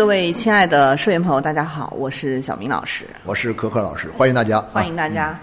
各位亲爱的社员朋友，大家好，我是小明老师，我是可可老师，欢迎大家，欢迎大家。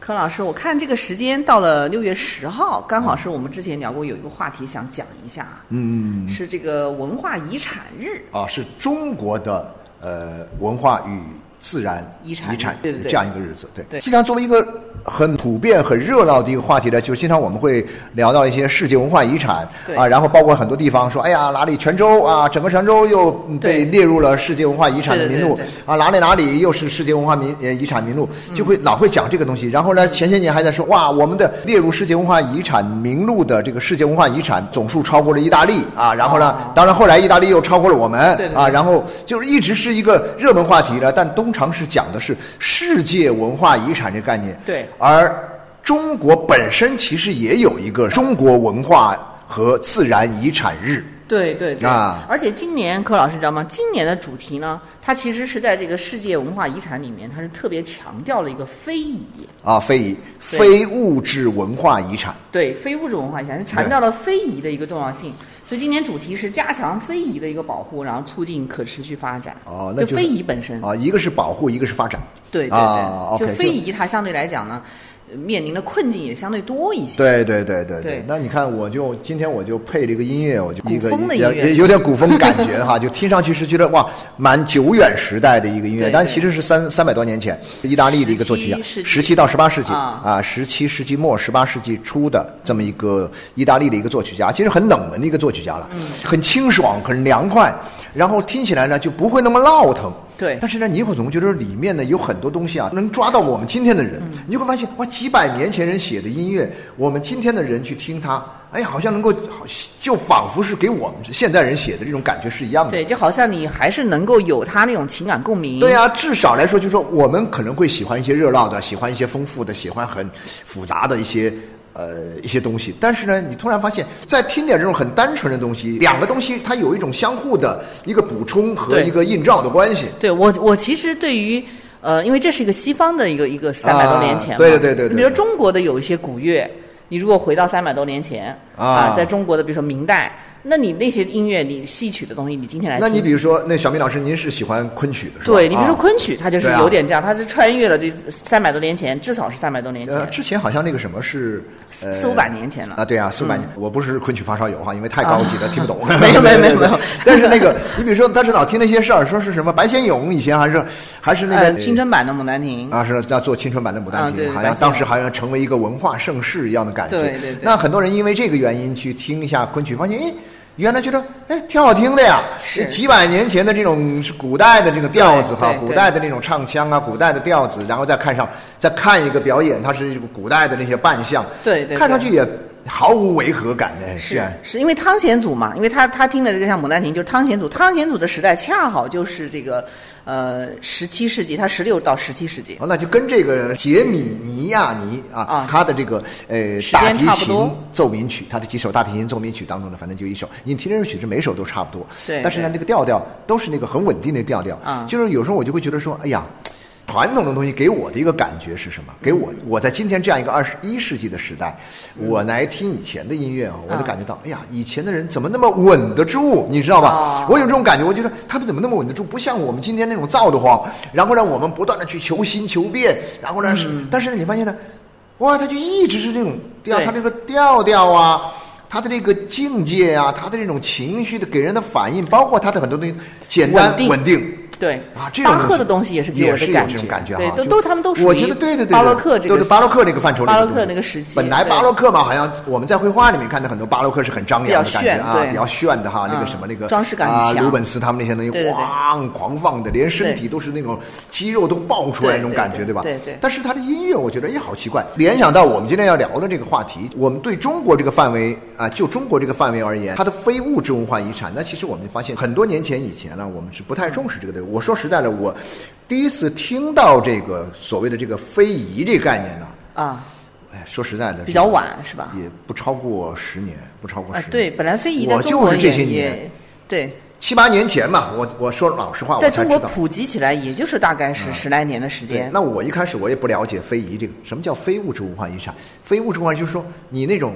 柯老师，我看这个时间到了六月十号，刚好是我们之前聊过有一个话题想讲一下，嗯，是这个文化遗产日。啊，是中国的呃文化与自然遗产。遗产对对对。这样一个日子，对。对。经常作为一个很普遍、很热闹的一个话题呢，就经常我们会聊到一些世界文化遗产啊，然后包括很多地方说，哎呀，哪里泉州啊，整个泉州又嗯被列入了世界文化遗产的名录啊，哪里哪里又是世界文化名呃遗产名录，就会老会讲这个东西。然后呢，前些年还在说，哇，我们的列入世界文化遗产名录的这个世界文化遗产总数超过了意大利啊，然后呢哦，当然后来意大利又超过了我们啊，然后就是一直是一个热门话题了，但通常是讲的是世界文化遗产这个概念。对而中国本身其实也有一个中国文化和自然遗产日。对对对啊而且今年柯老师知道吗？今年的主题呢，它其实是在这个世界文化遗产里面，它是特别强调了一个非遗，啊，非遗非物质文化遗产。对非物质文化遗产是强调了非遗的一个重要性。所以今年主题是加强非遗的一个保护，然后促进可持续发展。哦那就是非遗本身，啊，一个是保护，一个是发展。对对对，啊就非遗它相对来讲呢，呃面临的困境也相对多一些。对对对对对。那你看，我就今天我就配了一个音乐，我就一个也有点古风感觉哈，就听上去是觉得哇，蛮久远时代的一个音乐，但其实是三三百多年前，意大利的一个作曲家17世，纪。十七到十八世纪啊。啊，十七世纪末、十八世纪初的这么一个意大利的一个作曲家，其实很冷门的一个作曲家了，嗯。很清爽，很凉快，然后听起来呢就不会那么闹腾。对但是呢，你会总觉得里面呢有很多东西啊，能抓到我们今天的人。嗯你就会发现，哇，几百年前人写的音乐，我们今天的人去听它，哎呀，好像能够，好就仿佛是给我们现代人写的这种感觉是一样的。对，就好像你还是能够有他那种情感共鸣。对啊，至少来说，就是说我们可能会喜欢一些热闹的，喜欢一些丰富的，喜欢很复杂的一些呃一些东西。但是呢，你突然发现，在听点这种很单纯的东西，两个东西它有一种相互的一个补充和一个映照的关系。对我，我其实对于呃，因为这是一个西方的一个一个三百多年前嘛，对对对对比如说中国的有一些古乐，你如果回到三百多年前啊在中国的比如说明代，那你那些音乐，你戏曲的东西，你今天来听，那你比如说，那小明老师，您是喜欢昆曲的是吧？对你比如说啊昆曲，它就是有点这样，它是穿越了这三百多年前，至少是三百多年前，呃，之前好像那个什么是呃四五百年前了啊，对啊，四五百年。我不是昆曲发烧友哈，因为太高级了，听不懂。没有没有没有没有 但是那个，你比如说，当时老听那些事儿，说是什么白先勇以前还是还是那个呃青春版的《牡丹亭》啊，是要做青春版的《牡丹亭好像当时好像成为一个文化盛世一样的感觉。对对对那很多人因为这个原因去听一下昆曲，发现哎。原来觉得哎挺好听的呀，是。几百年前的这种是古代的这个调子哈，古代的那种唱腔啊，古代的调子，然后再看上再看一个表演，它是一个古代的那些扮相，对对对。看上去也毫无违和感的，是啊是因为汤显祖嘛，因为他他听的这个像《牡丹亭》，就是汤显祖，汤显祖的时代恰好就是这个呃十七世纪，他十六到十七世纪。哦，那就跟这个杰米尼亚尼啊，啊他的这个呃大提琴奏鸣曲，他的几首大提琴奏鸣曲当中呢，反正就一首。你听这首曲子每首都差不多，对但是呢，对这个调调都是那个很稳定的调调。啊就是有时候我就会觉得说，哎呀。传统的东西给我的一个感觉是什么？给我我在今天这样一个二十一世纪的时代，我来听以前的音乐啊，我就啊感觉到，哎呀，以前的人怎么那么稳得住？你知道吧？哦我有这种感觉，我觉得他们怎么那么稳得住？不像我们今天那种躁得慌，然后呢，我们不断的去求新求变，然后呢，是，但是呢，你发现呢，哇，他就一直是这种调，对他这个调调啊。他的这个境界啊，他的这种情绪的给人的反应，包括他的很多东西，简单稳定对。啊，这种巴赫的东西也是有的感觉，这种感觉。对，都都他们都属于我觉得对对对，巴洛克这个都是巴洛克那个范畴里的巴洛克那个时期本来巴洛克嘛，好像我们在绘画里面看到很多巴洛克是很张扬的感觉啊，比较炫的哈，那个嗯什么那个装饰感强。鲁本斯他们那些东西对对对。咣狂放的，连身体都是那种肌肉都爆出来那种感觉，吧？对对对但是他的音乐，我觉得也好奇怪，联想到我们今天要聊的这个话题，我们对中国这个范围啊，就中国这个范围而言，它的非物质文化遗产，那其实我们发现很多年前以前呢，我们是不太重视这个的。我说实在的，我第一次听到这个所谓的这个非遗这个概念呢，啊，哎，说实在的，比较晚是吧？也不超过十年，不超过十年。，啊对，本来非遗在我就是这些也年对，七八年前吧，我我说老实话，在中国。普及起来，也就是大概是十来年的时对间，。那我一开始我也不了解非遗这个，什么叫非物质文化遗产？非物质文化就是说你那种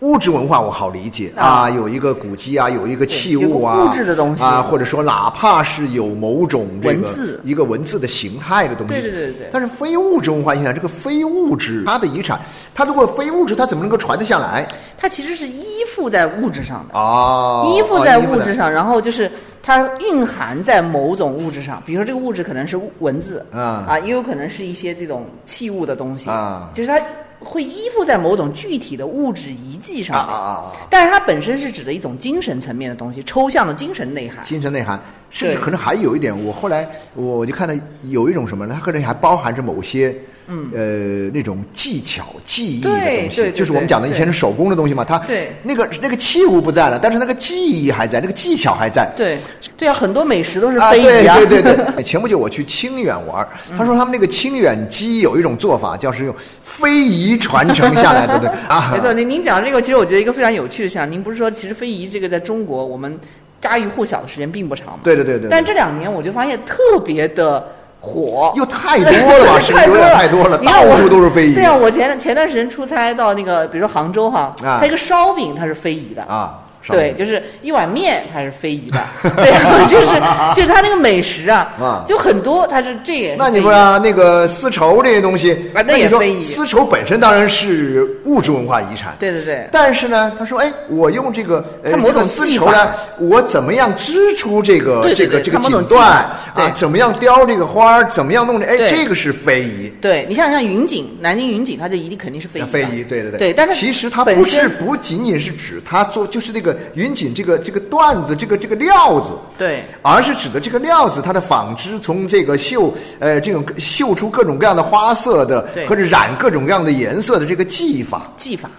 物质文化我好理解啊，啊有一个古迹啊，有一个器物啊，物质的东西。啊，或者说哪怕是有某种这个文字。一个文字的形态的东西，对对对对。对但是非物质文化遗产，这个非物质它的遗产，它如果非物质，它怎么能够传得下来？它其实是依附在物质上的，啊？依附在哦物质上，然后就是它蕴含在某种物质上，比如说这个物质可能是物文字，啊。啊，也有可能是一些这种器物的东西，啊。就是它会依附在某种具体的物质遗迹啊上面。啊啊啊！但是它本身是指的一种精神层面的东西，抽象的精神内涵。精神内涵，甚至可能还有一点，我后来我就看到有一种什么呢？它可能还包含着某些。嗯，呃，那种技巧、技艺的东西，就是我们讲的以前是手工的东西嘛。它对那个那个器物不在了，但是那个技艺还在，那个技巧还在。对对啊，很多美食都是啊，非遗啊。对对对对。前不久我去清远玩，他说他们那个清远鸡有一种做法，叫是用非遗传承下来的，对 啊。没错，您您讲这个，其实我觉得一个非常有趣的项。您不是说，其实非遗这个在中国我们家喻户晓的时间并不长吗？对对对对。但这两年我就发现特别的火，又太多了吧？是不是有点太多了？你看我到处都是非遗。对啊，我前前段时间出差到那个，比如说杭州哈，啊它一个烧饼它是非遗的。啊，上对，就是一碗面，它是非遗的，对，就是就是它那个美食啊啊，就很多，它是这也是那你说啊，那个丝绸这些东西，啊那那你说也非遗丝绸本身当然是物质文化遗产，对对对，但是呢，他说，哎，我用这个呃它某种这个丝绸呢，我怎么样织出这个这个这个锦缎对啊？怎么样雕这个花儿？怎么样弄这？哎，这个是非遗。对你像像云锦，南京云锦，它就一定肯定是非遗。非遗，对对对对但是其实它不是不仅仅是指它做，就是那个云锦这个这个缎子，这个这个料子，对。而是指的这个料子它的纺织，从这个绣呃这种绣出各种各样的花色的，或者染各种各样的颜色的这个技法，技法。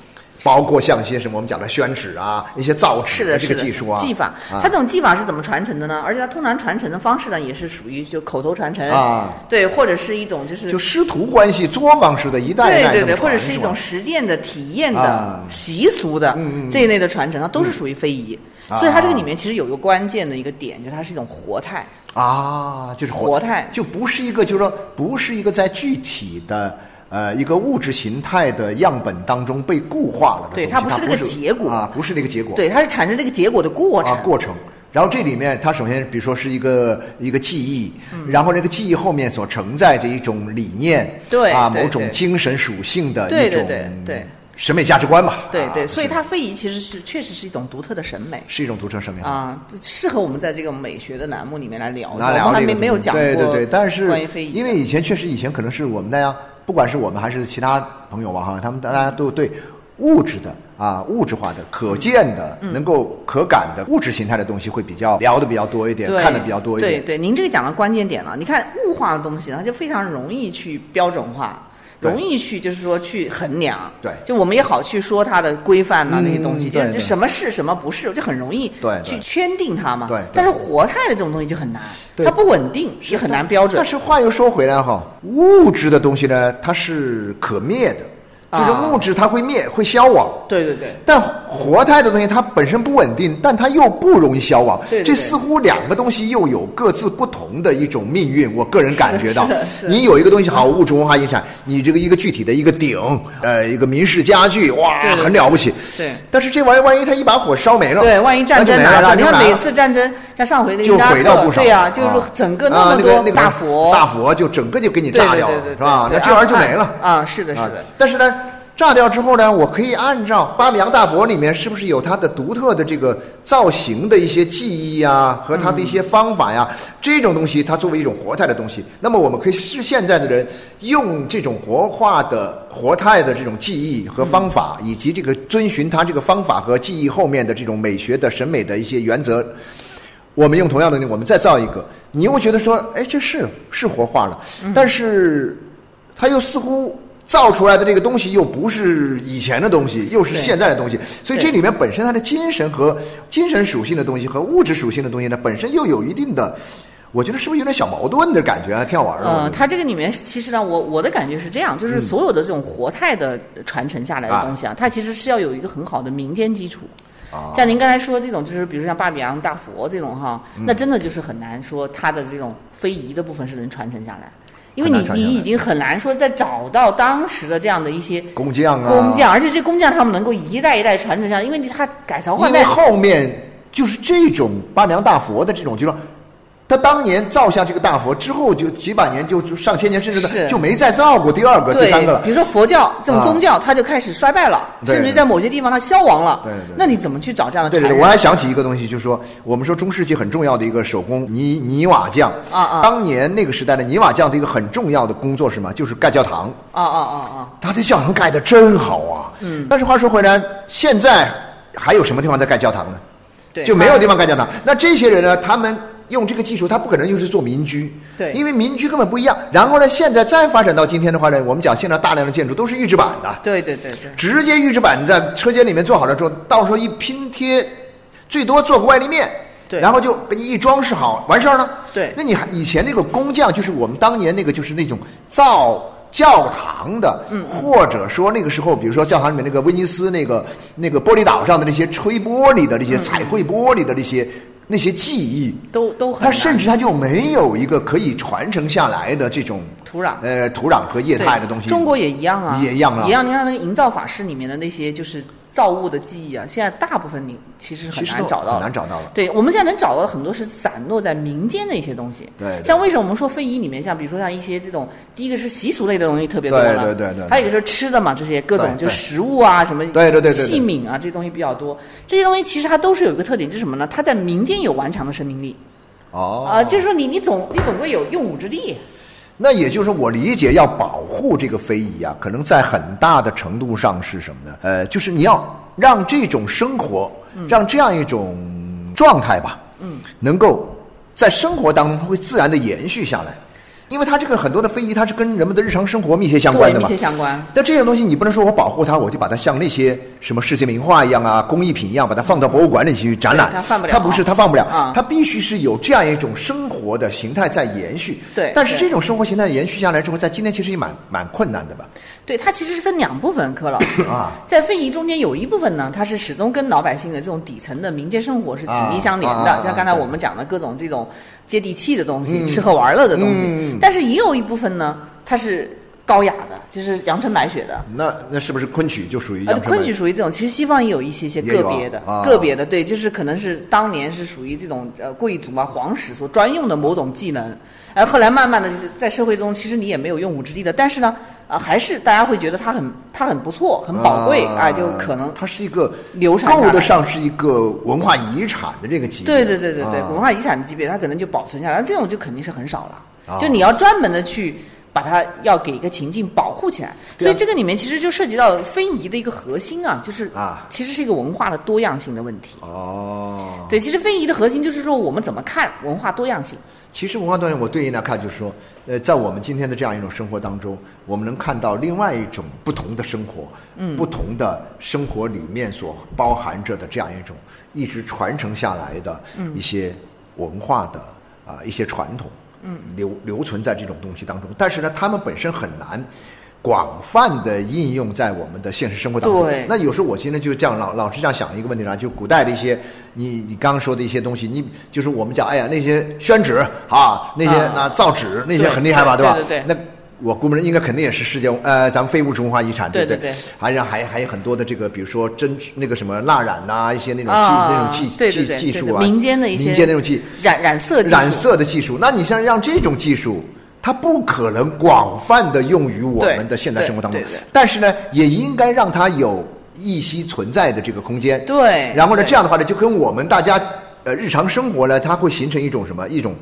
包括像一些什么我们讲的宣纸啊，一些造纸的，这个技术啊，技法，啊。它这种技法是怎么传承的呢？而且它通常传承的方式呢，也是属于就口头传承。啊，对，或者是一种就是就师徒关系作坊式的一代一代对对对，或者是一种实践的、体验啊的、习俗的这一类的传承，它都是属于非遗。啊所以它这个里面其实有一个关键的一个点，就是它是一种活态。啊，就是活态。就不是一个，就是说不是一个在具体的呃一个物质形态的样本当中被固化了的对它不是那个结果啊，不是那个结果，对，它是产生这个结果的过程。啊过程。然后这里面，它首先比如说是一个一个记忆，嗯然后这个记忆后面所承载着一种理念，啊，对对对某种精神属性的一种对对对对审美价值观吧，啊对对，所以它非遗其实是确实是一种独特的审美。是一种独特审美啊，适合我们在这个美学的栏目里面来聊。拿聊我们还没没有讲过对对对，但是因为以前确实以前可能是我们大家，不管是我们还是其他朋友吧哈，他们大家都对物质的啊物质化的、可见的、嗯能够可感的物质形态的东西会比较聊的比较多一点，看的比较多一点。对对，您这个讲的关键点了。你看物化的东西，它就非常容易去标准化。对。容易去就是说去衡量，对。就我们也好去说它的规范呐、嗯那些东西，就什么是什么不是，就很容易对对。去圈定它嘛。对对。但是活态的这种东西就很难，对。它不稳定，也很难标准。但。是话又说回来哈，物质的东西呢，它是可灭的，就是啊物质它会灭，会消亡。对对对，但活态的东西它本身不稳定，但它又不容易消亡。对对对这似乎两个东西又有各自不同的一种命运。我个人感觉到 你有一个东西好，物质文化遗产，你这个一个具体的一个鼎，呃，一个民事家具，哇，很了不起。对但是这玩意儿万一它一把火烧没了，对，万一战争没了来了，你看每次战争，像上回的就毁掉不少。对呀、就是啊整个那啊么多那个那个大佛，大佛就整个就给你炸掉了，对对对对是吧？那这玩意儿就没了。啊啊，是的，是啊的。但是呢，炸掉之后呢，我可以按照巴米扬大佛里面是不是有它的独特的这个造型的一些技艺呀，和它的一些方法呀，这种东西它作为一种活态的东西，那么我们可以是现在的人用这种活化的活态的这种技艺和方法，以及这个遵循它这个方法和技艺后面的这种美学的审美的一些原则。我们用同样的东西，我们再造一个，你又觉得说，哎，这是是活化了，但是它又似乎造出来的这个东西又不是以前的东西，又是现在的东西，所以这里面本身它的精神和精神属性的东西和物质属性的东西呢，本身又有一定的，我觉得是不是有点小矛盾的感觉啊？挺好玩的。呃，它这个里面其实呢，我我的感觉是这样，就是所有的这种活态的传承下来的东西啊，它其实是要有一个很好的民间基础。啊像您刚才说这种，就是比如像巴比扬大佛这种哈，嗯。那真的就是很难说它的这种非遗的部分是能传承下来，因为你你已经很难说再找到当时的这样的一些工匠啊，工匠，而且这工匠他们能够一代一代传承下来，因为你他改朝换因为代，后面就是这种巴比扬大佛的这种，就说他当年造下这个大佛之后，就几百年就就上千年，甚至是就没再造过第二个、第三个了比。如说佛教这种啊宗教，它就开始衰败了，甚至在某些地方它消亡了。对那你怎么去找这样的对对？我还想起一个东西，就是说，我们说中世纪很重要的一个手工泥泥瓦匠啊啊当年那个时代的泥瓦匠的一个很重要的工作是什么？就是盖教堂。啊啊啊啊！他的教堂盖的真好啊！嗯，但是话说回来，现在还有什么地方在盖教堂呢？对，就没有地方盖教堂。那这些人呢，他们用这个技术，它不可能就是做民居，对。因为民居根本不一样。然后呢，现在再发展到今天的话呢，我们讲现在大量的建筑都是预制板的，对对对对，直接预制板在车间里面做好了之后，到时候一拼贴，最多做个外立面。对。然后就给你一装饰好，完事儿了。对。那你还以前那个工匠，就是我们当年那个，就是那种造教堂的，嗯，或者说那个时候，比如说教堂里面那个威尼斯那个那个玻璃岛上的那些吹玻璃的那些彩绘玻璃的那些、那些技艺，都都很它难甚至它就没有一个可以传承下来的这种土壤呃土壤和液态的东西。中国也一样啊，也一样啊一样。你看那个营造法式里面的那些就是造物的记忆啊，现在大部分你其实很难找到的，很难找到了对，我们现在能找到的很多是散落在民间的一些东西。对对像为什么我们说非遗里面，像比如说像一些这种，第一个是习俗类的东西特别多了，对对对对还有一个是吃的嘛，这些各种就食物啊什么，对对对对对器皿啊这些东西比较多。这些东西其实它都是有一个特点，就是什么呢？它在民间有顽强的生命力。哦啊、就是说你你总你总归有用武之地。那也就是说，我理解要保护这个非遗啊，可能在很大的程度上是什么呢？呃，就是你要让这种生活，让这样一种状态吧，嗯，能够在生活当中会自然的延续下来，因为它这个很多的非遗，它是跟人们的日常生活密切相关的嘛密切。相关。但这些东西你不能说我保护它，我就把它像那些什么世界名画一样啊、工艺品一样，把它放到博物馆里去展览。它放不了它不是，它放不了。啊它必须是有这样一种生活的形态在延续。对对但是这种生活形态延续下来之后，在今天其实也蛮蛮困难的吧？对，它其实是分两部分，柯老师啊，在非遗中间有一部分呢，它是始终跟老百姓的这种底层的民间生活是紧密相连的，像刚才我们讲的各种这种接地气的东西、吃喝玩乐的东西。嗯但是也有一部分呢，它是高雅的，就是阳春白雪的。那那是不是昆曲就属于呃，昆曲属于这种，其实西方也有一些些个别的、啊个别的，对，就是可能是当年是属于这种呃贵族啊、皇室所专用的某种技能，而后来慢慢的在社会中，其实你也没有用武之地的，但是呢，呃，还是大家会觉得它很它很不错，很宝贵啊、啊就可能它是一个流传够得上是一个文化遗产的这个级别。对对对对对，啊文化遗产的级别，它可能就保存下来，这种就肯定是很少了。啊就你要专门的去把它要给一个情境保护起来，所以这个里面其实就涉及到非遗的一个核心啊，就是啊。其实是一个文化的多样性的问题。哦，对，其实非遗的核心就是说我们怎么看文化多样性。其实文化多样，我对应来看，就是说，呃，在我们今天的这样一种生活当中，我们能看到另外一种不同的生活，嗯，不同的生活里面所包含着的这样一种一直传承下来的一些文化的啊、一些传统，嗯，留留存在这种东西当中。但是呢，他们本身很难。广泛的应用在我们的现实生活当中。对那有时候我今天就这样老老是这样想一个问题啊，就古代的一些你你刚刚说的一些东西，你就是我们讲，哎呀那些宣纸啊，那些啊那造纸那些很厉害吧，吧？对对对那我估摸着应该肯定也是世界呃，咱们非物质文化遗产，不对对对还有还还有很多的这个，比如说针那个什么蜡染呐、一些那种技、啊那种技技技术啊，民间的一些民间那种技染染色技术染色的技术。那你像让这种技术，它不可能广泛的用于我们的现代生活当中但是呢，也应该让它有一息存在的这个空间。对然后呢，这样的话呢，就跟我们大家呃日常生活呢，它会形成一种什么一种。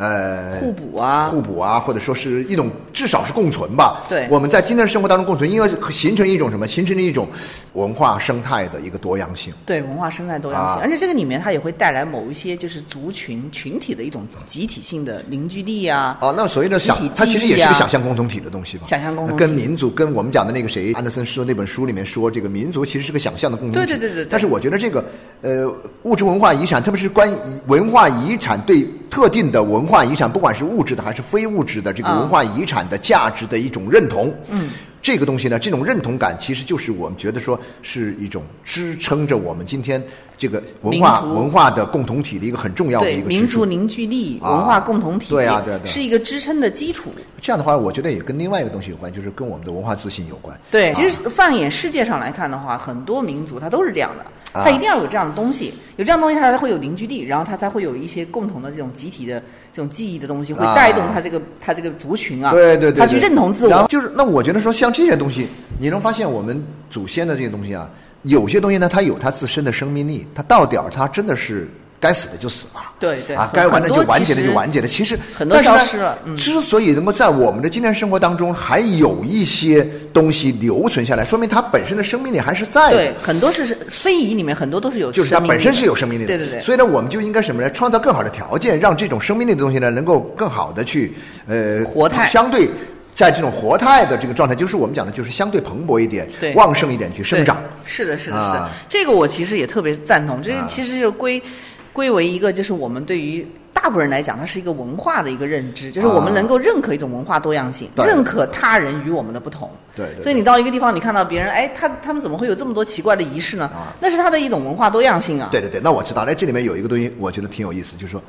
呃，互补啊互补啊，或者说是一种至少是共存吧。对我们在今天的生活当中共存，应该形成一种什么？形成了一种文化生态的一个多样性。对文化生态多样性，啊而且这个里面它也会带来某一些就是族群群体的一种集体性的凝聚力啊。哦，那所谓的想它其实也是个想象共同体的东西吧？想象共同体跟民族，跟我们讲的那个谁，安德森说那本书里面说，这个民族其实是个想象的共同体。对对对对对但是我觉得这个呃，物质文化遗产，特别是关于文化遗产对特定的文化遗产，不管是物质的还是非物质的这个嗯文化遗产的价值的一种认同。嗯。这个东西呢，这种认同感其实就是我们觉得说是一种支撑着我们今天这个文化文化的共同体的一个很重要的一个。民族凝聚力、啊文化共同体，对啊对啊对啊是一个支撑的基础。这样的话，我觉得也跟另外一个东西有关，就是跟我们的文化自信有关。对，啊其实放眼世界上来看的话，很多民族它都是这样的，啊它一定要有这样的东西，有这样的东西，它才会有凝聚力，然后它才会有一些共同的这种集体的这种记忆的东西，会啊。带动它这个它这个族群啊，对对对，它去认同自我。然后就是，那我觉得说，像这些东西，你能发现我们祖先的这些东西啊，有些东西呢，它有它自身的生命力，它到点儿它真的是该死的就死了。啊，对对啊该完的就完结的就完结了。其实很多消失了嗯之所以能够在我们的今天生活当中还有一些东西留存下来，说明它本身的生命力还是在的。对，很多是非遗里面很多都是有就是它本身是有生命力的，对对对。所以呢，我们就应该什么呢？创造更好的条件，让这种生命力的东西呢，能够更好的去呃活态相对在这种活态的这个状态，就是我们讲的，就是相对蓬勃一点、对旺盛一点去生长。是的，是的，是的啊。这个我其实也特别赞同。这个其实就归归为一个，就是我们对于大部分人来讲，它是一个文化的一个认知，就是我们啊能够认可一种文化多样性，对认可他人与我们的不同。对对对所以你到一个地方，你看到别人，哎，他他们怎么会有这么多奇怪的仪式呢？啊那是他的一种文化多样性啊。对对对，那我知道。哎这里面有一个东西，我觉得挺有意思，就是说，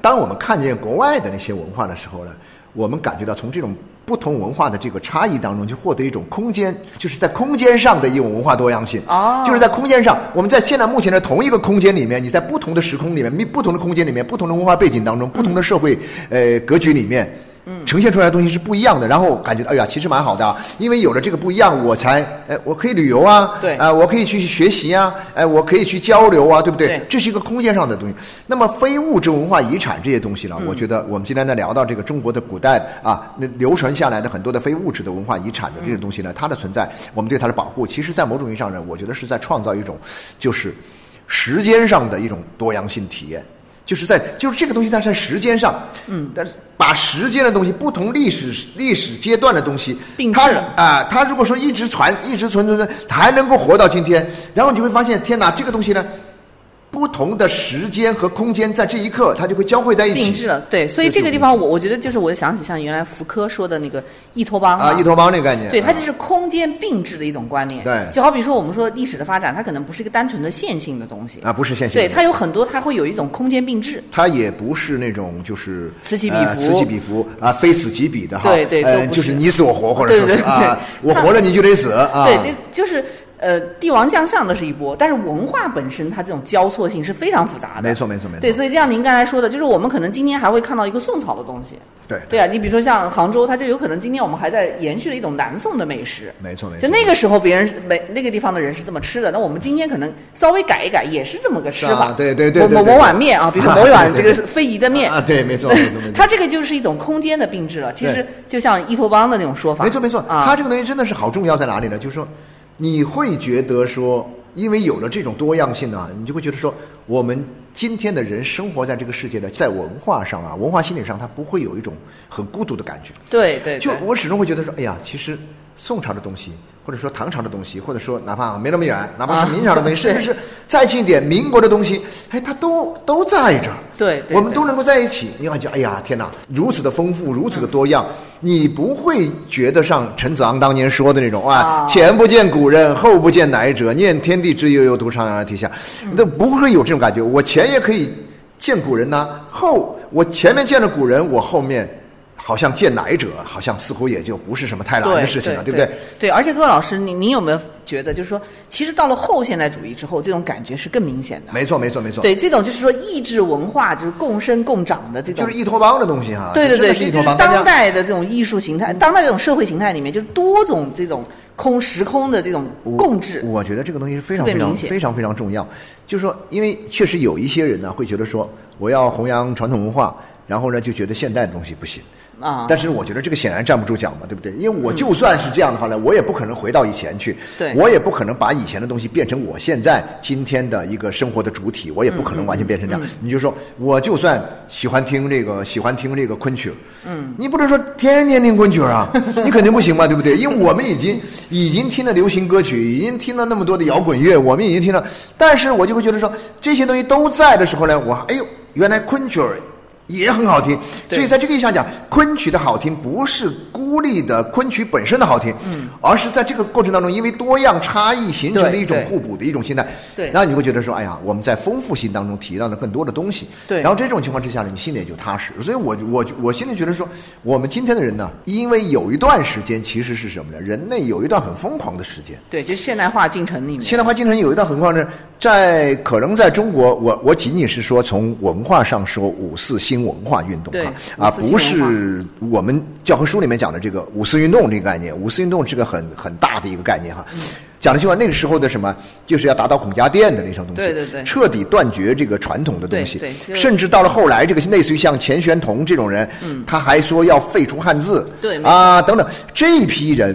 当我们看见国外的那些文化的时候呢，我们感觉到从这种不同文化的这个差异当中，去获得一种空间，就是在空间上的一种文化多样性。哦就是在空间上，我们在现在目前的同一个空间里面，你在不同的时空里面、不同的空间里面、不同的文化背景当中、不同的社会呃格局里面。嗯，呈现出来的东西是不一样的，然后感觉哎呀，其实蛮好的啊，因为有了这个不一样，我才哎，我可以旅游啊，对啊、我可以去学习啊，哎，我可以去交流啊，对不对？对这是一个空间上的东西。那么非物质文化遗产这些东西呢，嗯我觉得我们今天在聊到这个中国的古代啊，那流传下来的很多的非物质的文化遗产的这些东西呢，它的存在，我们对它的保护，其实在某种意义上呢，我觉得是在创造一种就是时间上的一种多样性体验。就是在就是这个东西，它在时间上，嗯，但是把时间的东西、不同历史历史阶段的东西，它啊、它如果说一直传、一直存存存，它还能够活到今天，然后你就会发现，天哪，这个东西呢，不同的时间和空间在这一刻，它就会交汇在一起。定制了，对，所以这个地方我我觉得就是我想起像原来福柯说的那个异托邦啊，异托邦那个概念，对，它啊。就是空间并置的一种观念。对。就好比说我们说历史的发展，它可能不是一个单纯的线性的东西。啊，不是线性对，它有很多，它会有一种空间并置。它也不是那种就是此起彼伏。呃此起彼伏啊，非死即彼的哈，对对呃，就是。是你死我活，或者对对。啊，我活着你就得死啊，对，就就是呃，帝王将相的是一波，但是文化本身它这种交错性是非常复杂的。没错没错没错，对，所以就像您刚才说的，就是我们可能今天还会看到一个宋朝的东西。对对啊，你比如说像杭州，它就有可能今天我们还在延续了一种南宋的美食。没错没错，就那个时候，别人没那个地方的人是这么吃的，那我们今天可能稍微改一改，也是这么个吃法。啊对对对某某碗面啊，比如说某一碗这个是非遗的面啊，对，没错没错没错，它这个就是一种空间的并置了。其实就像伊托邦的那种说法，没错没错，啊，它这个东西真的是好重要在哪里呢？就是说，你会觉得说，因为有了这种多样性呢，你就会觉得说，我们今天的人生活在这个世界呢，在文化上啊，文化心理上，他不会有一种很孤独的感觉。对对对，就我始终会觉得说，哎呀，其实宋朝的东西，或者说唐朝的东西，或者说哪怕没那么远，哪怕啊是明朝的东西，对 甚至是再近一点民国的东西，哎，它都都在这儿。对我们都能够在一起，你感觉哎呀，天哪，如此的丰富，如此的多样，你不会觉得像陈子昂当年说的那种啊啊，前不见古人，后不见来者，念天地之悠悠，独怆然而涕下，嗯都不会有这种感觉。我前也可以见古人呐、后我前面见了古人，我后面。好像见奶者，好像似乎也就不是什么太难的事情了，对不对？？对，而且各位老师，你你有没有觉得，就是说，其实到了后现代主义之后，这种感觉是更明显的。没错，没错，没错。对，这种就是说意志文化，就是共生共长的这种就是一托邦的东西哈。对对对，就是当代的这种艺术形态，当代这种社会形态里面，就是多种这种空时空的这种共治。我觉得这个东西是非常非常非常非常重要。就是说，因为确实有一些人呢，会觉得说，我要弘扬传统文化，然后呢，就觉得现代的东西不行。啊，但是我觉得这个显然站不住脚嘛，对不对？因为我就算是这样的话呢，我也不可能回到以前去，对我也不可能把以前的东西变成我现在今天的一个生活的主体，我也不可能完全变成这样。嗯你就说，我就算喜欢听这个，喜欢听这个昆曲，嗯，你不能说天天听昆曲啊，你肯定不行嘛，对不对？因为我们已经已经听了流行歌曲，已经听了那么多的摇滚乐，我们已经听了，但是我就会觉得说，这些东西都在的时候呢，我哎呦，原来昆曲儿也很好听，所以在这个意义上讲，昆曲的好听不是孤立的昆曲本身的好听，嗯，而是在这个过程当中，因为多样差异形成的一种互补的一种心态，对然后你会觉得说，哎呀，我们在丰富性当中提到了更多的东西，对然后这种情况之下呢，你心里也就踏实。所以我我我心里觉得说，我们今天的人呢，因为有一段时间其实是什么呢？人类有一段很疯狂的时间，对，就是现代化进程里面。现代化进程有一段很狂的，在可能在中国，我我仅仅是说从文化上说五四新文化运动啊，不是我们教科书里面讲的这个五四运动这个概念。五四运动是个很很大的一个概念哈，嗯讲的就话那个时候的什么，就是要打倒孔家店的那种东西，对对对彻底断绝这个传统的东西，对对甚至到了后来，这个类似于像钱玄同这种人，他还说要废除汉字，啊等等，这批人。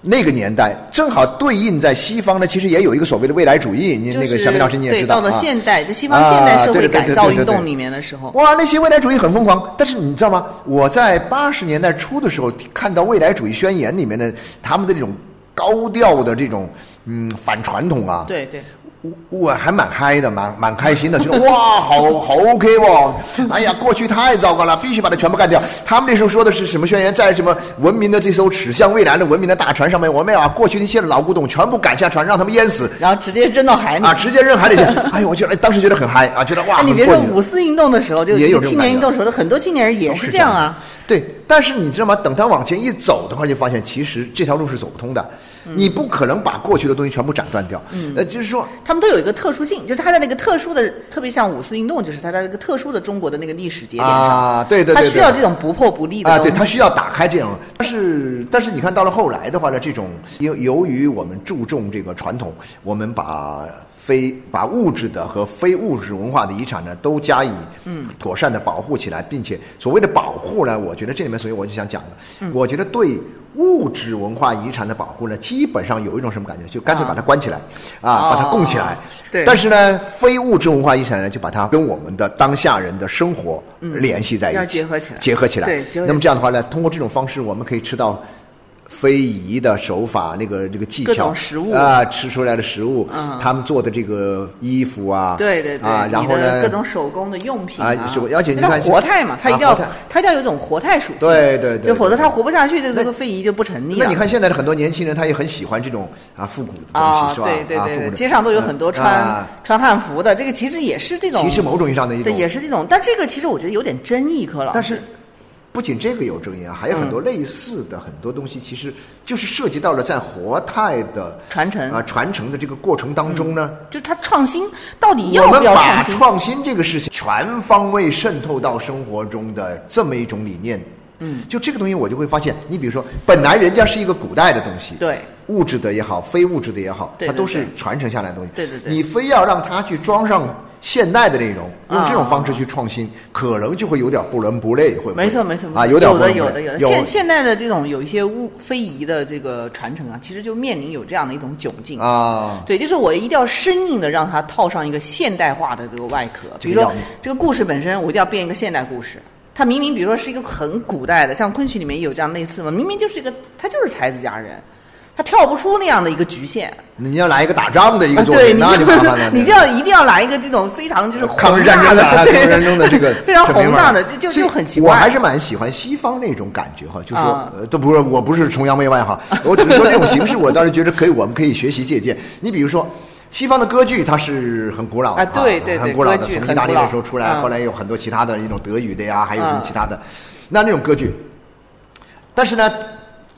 那个年代正好对应在西方呢，其实也有一个所谓的未来主义，你就是那个小明老师你也对，知道到了啊。现代，在西方现代社会改造运动里面的时候，哇，那些未来主义很疯狂，但是你知道吗？我在八十年代初的时候看到未来主义宣言里面的他们的这种高调的这种嗯反传统啊，对对，我我还蛮嗨的，蛮蛮开心的，觉得 哇，好好 OK 哦！哎呀，过去太糟糕了，必须把它全部干掉。他们那时候说的是什么宣言？在什么文明的这艘驶向未来的文明的大船上面，我们要把过去那些老古董全部赶下船，让他们淹死然后直接扔到海里。啊，直接扔海里去。哎呦，我觉得哎当时觉得很嗨啊，觉得哇，哎，你别说五四运动的时候，就也有青年运动时候的很多青年人也是这样啊。对，但是你知道吗？等他往前一走的话，就发现其实这条路是走不通的。嗯你不可能把过去的东西全部斩断掉。呃，就是说，他们都有一个特殊性，就是他在那个特殊的，特别像五四运动，就是他在那个特殊的中国的那个历史节点上，啊对对对对他需要这种不破不立的啊，对，他需要打开这种，但是但是你看到了后来的话呢，这种由由于我们注重这个传统，我们把非把物质的和非物质文化的遗产呢都加以嗯妥善的保护起来，并且所谓的保护呢，我觉得这里面所以我就想讲的，嗯我觉得对。物质文化遗产的保护呢，基本上有一种什么感觉？就干脆把它关起来，啊，把它供起来。对但是呢，非物质文化遗产呢，就把它跟我们的当下人的生活联系在一起，要结合起来结合起来。对结合起来那么这样的话呢，通过这种方式，我们可以吃到非遗的手法，那个这个技巧，食物。啊，吃出来的食物，嗯。他们做的这个衣服啊，对对对，啊，然后呢，各种手工的用品啊。手而且你看活态嘛，它一定要啊它一定要有一种活态属性，对对对就否则对。它活不下去，这个这个非遗就不成立了。那你看现在的很多年轻人，他也很喜欢这种啊复古的东啊，西，是吧？对对对街上都有很多穿、啊。穿汉服的，这个其实也是这种，其实某种意义上的一对，种也是这种，但这个其实我觉得有点争议，柯老师。但是不仅这个有争议啊，还有很多类似的很多东西，其实就是涉及到了在活态的传承啊传承的这个过程当中呢，就它创新到底要不要创新？创新这个事情全方位渗透到生活中的这么一种理念。嗯，就这个东西，我就会发现，你比如说，本来人家是一个古代的东西，对，物质的也好，非物质的也好，它都是传承下来的东西。对对对你非要让它去装上现代的内容，用这种啊方式去创新，可能就会有点不伦不类，会不会？没错没错啊，有点不伦不类的有的有的。现现代的这种有一些物非遗的这个传承啊，其实就面临有这样的一种窘境。啊，对，就是我一定要生硬的让它套上一个现代化的这个外壳，比如说这个故事本身，我一定要变一个现代故事。它明明比如说是一个很古代的，像昆曲里面也有这样类似嘛，明明就是一个他就是才子佳人，他跳不出那样的一个局限。你要来一个打仗的一个作品，你那就麻烦了。你就要一定要来一个这种非常就是抗日战争的啊，抗日战争的这个 非常宏大的，就就就很奇怪。我还是蛮喜欢西方那种感觉哈，就说啊呃，都不是我不是崇洋媚外哈，我只是说这种形式，我倒是觉得可以，我们可以学习借鉴。你比如说。西方的歌剧它是很古老的啊对对对很古老的，从意大利那时候出来，嗯后来有很多其他的一种德语的呀，还有什么嗯其他的。那那种歌剧，但是呢，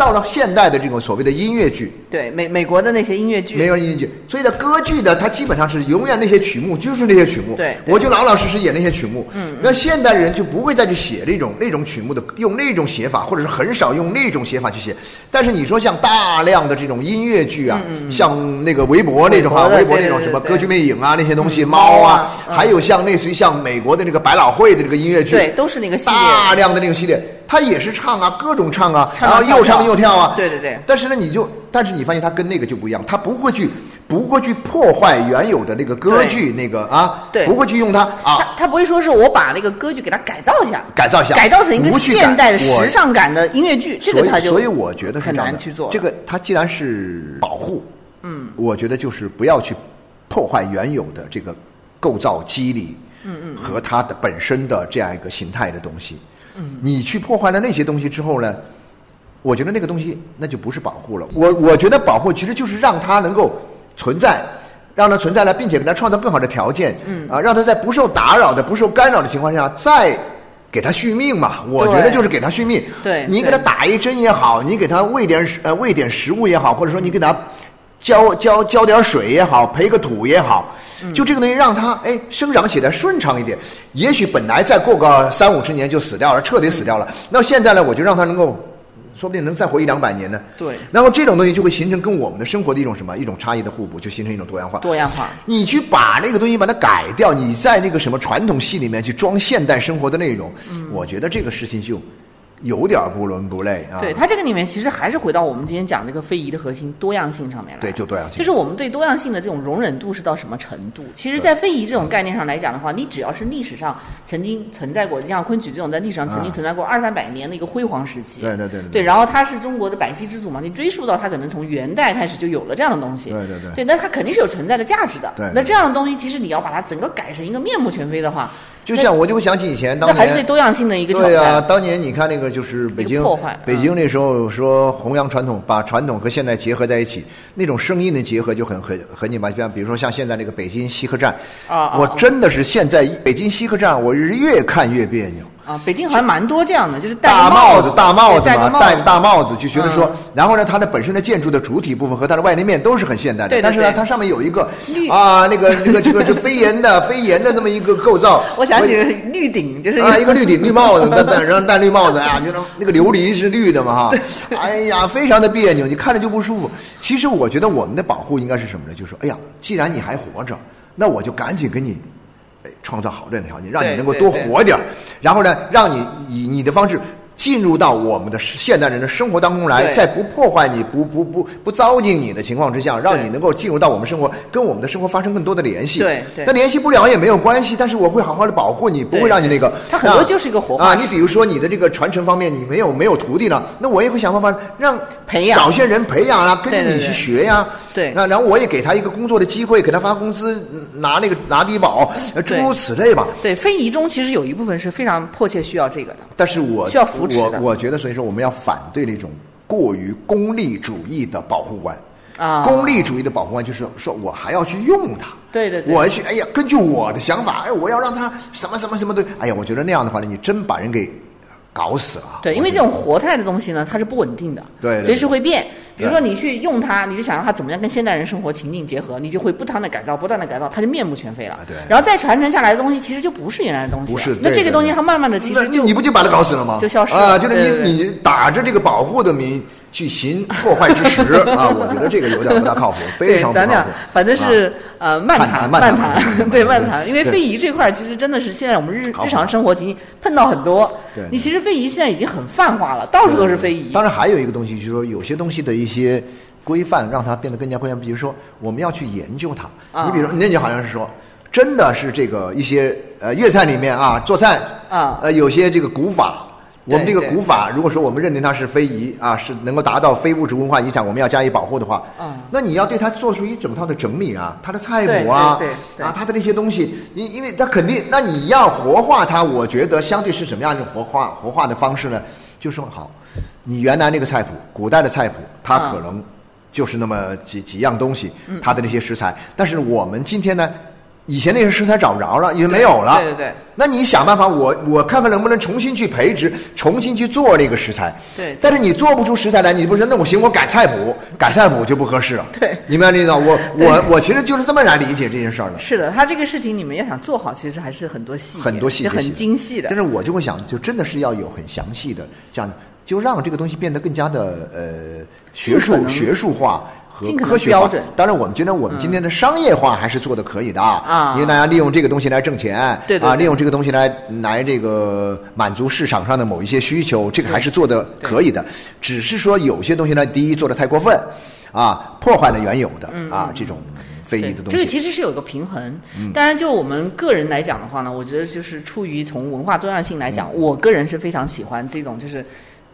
到了现代的这种所谓的音乐剧，对美美国的那些音乐剧，没有音乐剧，所以呢，歌剧呢，它基本上是永远那些曲目就是那些曲目，对对。我就老老实实演那些曲目。嗯，那现代人就不会再去写那种那种曲目的，用那种写法，或者是很少用那种写法去写。但是你说像大量的这种音乐剧啊，像那个韦伯那种啊，韦伯的韦伯那种什么歌剧魅影啊那些东西，嗯猫啊猫啊，嗯。还有像类似于像美国的那个百老汇的这个音乐剧，对，都是那个系列。大量的那个系列，他也是唱啊，各种唱啊，然后又唱又跳啊。对对对。但是呢，你就，但是你发现他跟那个就不一样，他不会去，不会去破坏原有的那个歌剧那个啊，对。不会去用它啊。他他不会说是我把那个歌剧给它改造一下，改造一下，改造成一个现代的时尚感的音乐剧，这个他就所以我觉得是很难去做。这个它既然是保护，嗯，我觉得就是不要去破坏原有的这个构造机理，嗯嗯，和它的本身的这样一个形态的东西，嗯，你去破坏了那些东西之后呢，我觉得那个东西那就不是保护了。我我觉得保护其实就是让它能够存在。让它存在了，并且给它创造更好的条件，嗯啊，让它在不受打扰的、不受干扰的情况下，再给它续命嘛。我觉得就是给它续命。对你给它打一针也好，你给它喂点呃喂点食物也好，或者说你给它浇浇浇点水也好，培个土也好，嗯就这个东西让它哎生长起来顺畅一点。也许本来再过个三五十年就死掉了，彻底死掉了。那现在呢，我就让它能够，说不定能再活一两百年呢。对然后这种东西就会形成跟我们的生活的一种什么一种差异的互补，就形成一种多样化。多样化。你去把那个东西把它改掉，你在那个什么传统戏里面去装现代生活的内容，嗯我觉得这个事情就有点不伦不类啊。对它这个里面其实还是回到我们今天讲这个非遗的核心多样性上面来。对就多样性就是我们对多样性的这种容忍度是到什么程度？其实，在非遗这种概念上来讲的话，你只要是历史上曾经存在过，像昆曲这种在历史上曾经存在过二三百年的一个辉煌时期。对对对对对，然后它是中国的百戏之祖嘛，你追溯到它可能从元代开始就有了这样的东西。对对对对，那它肯定是有存在的价值的。对那这样的东西，其实你要把它整个改成一个面目全非的话，就像我就会想起以前当年还是对年。多样性的一个挑对呀、当年你看那个就是北京破坏，北京那时候说弘扬传统，把传统和现代结合在一起，那种声音的结合就很很很紧巴。像比如说像现在那个北京西客站，我真的是现在北京西客站，我是越看越别扭。啊，北京好像蛮多这样的，就是戴个大帽子，大帽子嘛，戴个大帽子，就觉得说嗯，然后呢，它的本身的建筑的主体部分和它的外立面都是很现代的，对对但是呢，它上面有一个绿啊，那个那个这个是飞檐的飞檐的那么一个构造。我想起绿顶，就是啊，一个绿顶绿帽子，戴戴然后戴绿帽子啊，就那那个琉璃是绿的嘛哈，哎呀，非常的别扭，你看着就不舒服。其实我觉得我们的保护应该是什么呢？就是说，哎呀，既然你还活着，那我就赶紧给你。哎，创造好这样的条件，让你能够多活点儿。然后呢，让你以你的方式进入到我们的现代人的生活当中来，在不破坏你、不不不不糟践你的情况之下，让你能够进入到我们生活，跟我们的生活发生更多的联系。对对那联系不了也没有关系，但是我会好好的保护你，不会让你那个。它很多啊就是一个活化啊。你比如说你的这个传承方面，你没有没有徒弟了，那我也会想办法让培养找些人培养啊，跟着你去学呀。对那然后我也给他一个工作的机会，给他发工资，嗯拿那个拿低保，呃诸如此类吧。对非遗中其实有一部分是非常迫切需要这个的。但是我需要扶我我觉得，所以说我们要反对那种过于功利主义的保护观。啊功利主义的保护观就是说我还要去用它。对对对我要去哎呀，根据我的想法，哎，我要让它什么什么什么对，哎呀，我觉得那样的话呢，你真把人给搞死了。对，因为这种活态的东西呢，它是不稳定的，对对对随时会变。比如说你去用它，你就想让它怎么样跟现代人生活情境结合，你就会不断的改造，不断的改造，它就面目全非了。啊对然后再传承下来的东西，其实就不是原来的东西了。不是那这个东西它慢慢的其那实就你不就把它搞死了吗？就消失了啊！就是你你打着这个保护的名去行破坏之实 啊！我觉得这个有点不大靠谱，非常，不靠谱。咱俩反正是、呃漫谈漫谈对漫谈，因为非遗这块儿其实真的是现在我们日日常生活情境碰到很多。对你其实非遗现在已经很泛化了，到处都是非遗。当然还有一个东西，就是说有些东西的一些规范，让它变得更加规范。比如说，我们要去研究它。啊你比如说，那你好像是说，真的是这个一些呃粤菜里面啊，做菜啊呃有些这个古法。我们这个古法，如果说我们认定它是非遗啊，是能够达到非物质文化遗产，我们要加以保护的话，嗯。那你要对它做出一整套的整理啊，它的菜谱啊，对对对对。啊，它的那些东西，因因为它肯定，那你要活化它，我觉得相对是什么样一种活化活化的方式呢？就说好，你原来那个菜谱，古代的菜谱，它嗯。可能就是那么几几样东西，它的那些食材，但是我们今天呢？以前那些食材找不着了，也没有了。对对对。那你想办法，我我看看能不能重新去培植，重新去做这个食材。对。但是你做不出食材来，你不是那我行，我改菜谱，改菜谱就不合适了。对。明白意思吗？我 我我其实就是这么来理解这件事儿的。是的，他这个事情你们要想做好，其实还是很多细节，很多细节，很精细的。但是我就会想，就真的是要有很详细的这样的，就让这个东西变得更加的呃学术学术化。和科学标准，当然，我们觉得我们今天的商业化还是做的可以的啊，因为大家利用这个东西来挣钱，对啊，利用这个东西来来这个满足市场上的某一些需求，这个还是做的可以的。只是说有些东西呢，第一做的太过分，啊，破坏了原有的啊这种非遗的东西。这个其实是有个平衡。当然，就我们个人来讲的话呢，我觉得就是出于从文化多样性来讲，我个人是非常喜欢这种就是。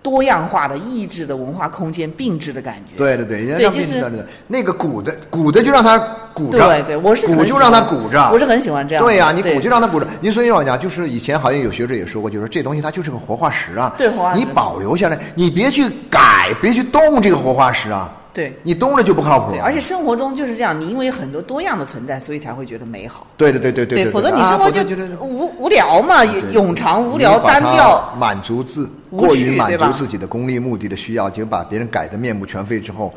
多样化的、意志的文化空间并置的感觉。对对对，对就是那个鼓的鼓的就让它鼓着。对对，我是鼓就让它鼓着。我是很喜欢这样。对呀，你鼓就让它鼓着。您所以我讲，就是以前好像有学者也说过，就是这东西它就是个活化石啊。对，活化石。你保留下来，你别去改，别去动这个活化石啊。对，你动了就不靠谱。对，而且生活中就是这样，你因为很多多样的存在，所以才会觉得美好。对对对对对。对，否则你生活就无无聊嘛，冗长、无聊、单调。满足自过于满足自己的功利目的的需要，就把别人改的面目全非之后，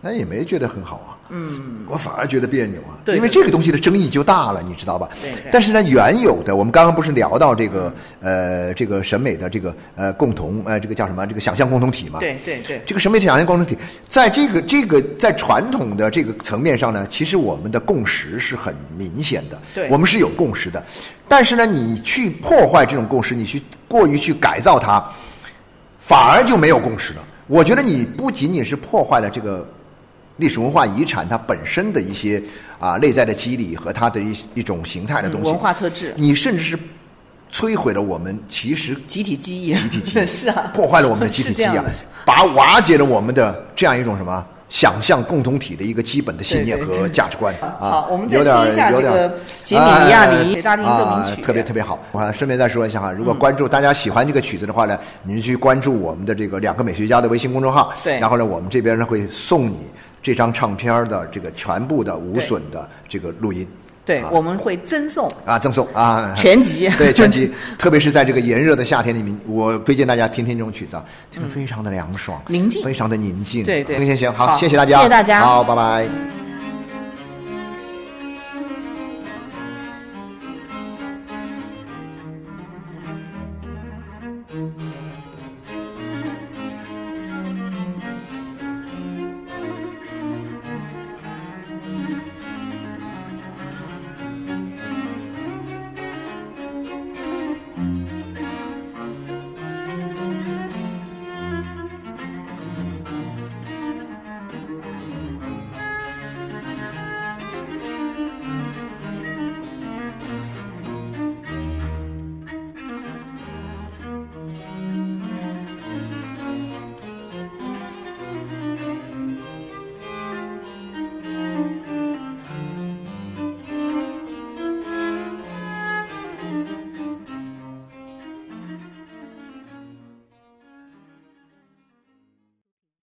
那也没觉得很好啊。嗯，我反而觉得别扭啊，对，因为这个东西的争议就大了，你知道吧？对。但是呢，原有的，我们刚刚不是聊到这个呃，这个审美的这个呃共同呃，这个叫什么？这个想象共同体嘛。对对对。这个审美想象共同体，在这个这个在传统的这个层面上呢，其实我们的共识是很明显的。对。我们是有共识的，但是呢，你去破坏这种共识，你去过于去改造它，反而就没有共识了。我觉得你不仅仅是破坏了这个。历史文化遗产它本身的一些啊内在的机理和它的一一种形态的东西，文化特质，你甚至是摧毁了我们其实集体记忆，集体记忆 是啊，破坏了我们的集体记忆，把瓦解了我们的这样一种什么想象共同体的一个基本的信念和价值观啊。好，我们再听一下这个杰米尼亚尼大提奏鸣曲，特别特别好。我顺便再说一下哈，如果关注大家喜欢这个曲子的话呢，您去关注我们的这个两个美学家的微信公众号，对，然后呢，我们这边呢会送你。这张唱片的这个全部的无损的这个录音，对，我们会赠送啊，赠送啊，全集，对，全集，特别是在这个炎热的夏天里面，我推荐大家听听这种曲子，听得非常的凉爽，宁静，非常的宁静，对对，行行行，好，谢谢大家，谢谢大家，好，拜拜。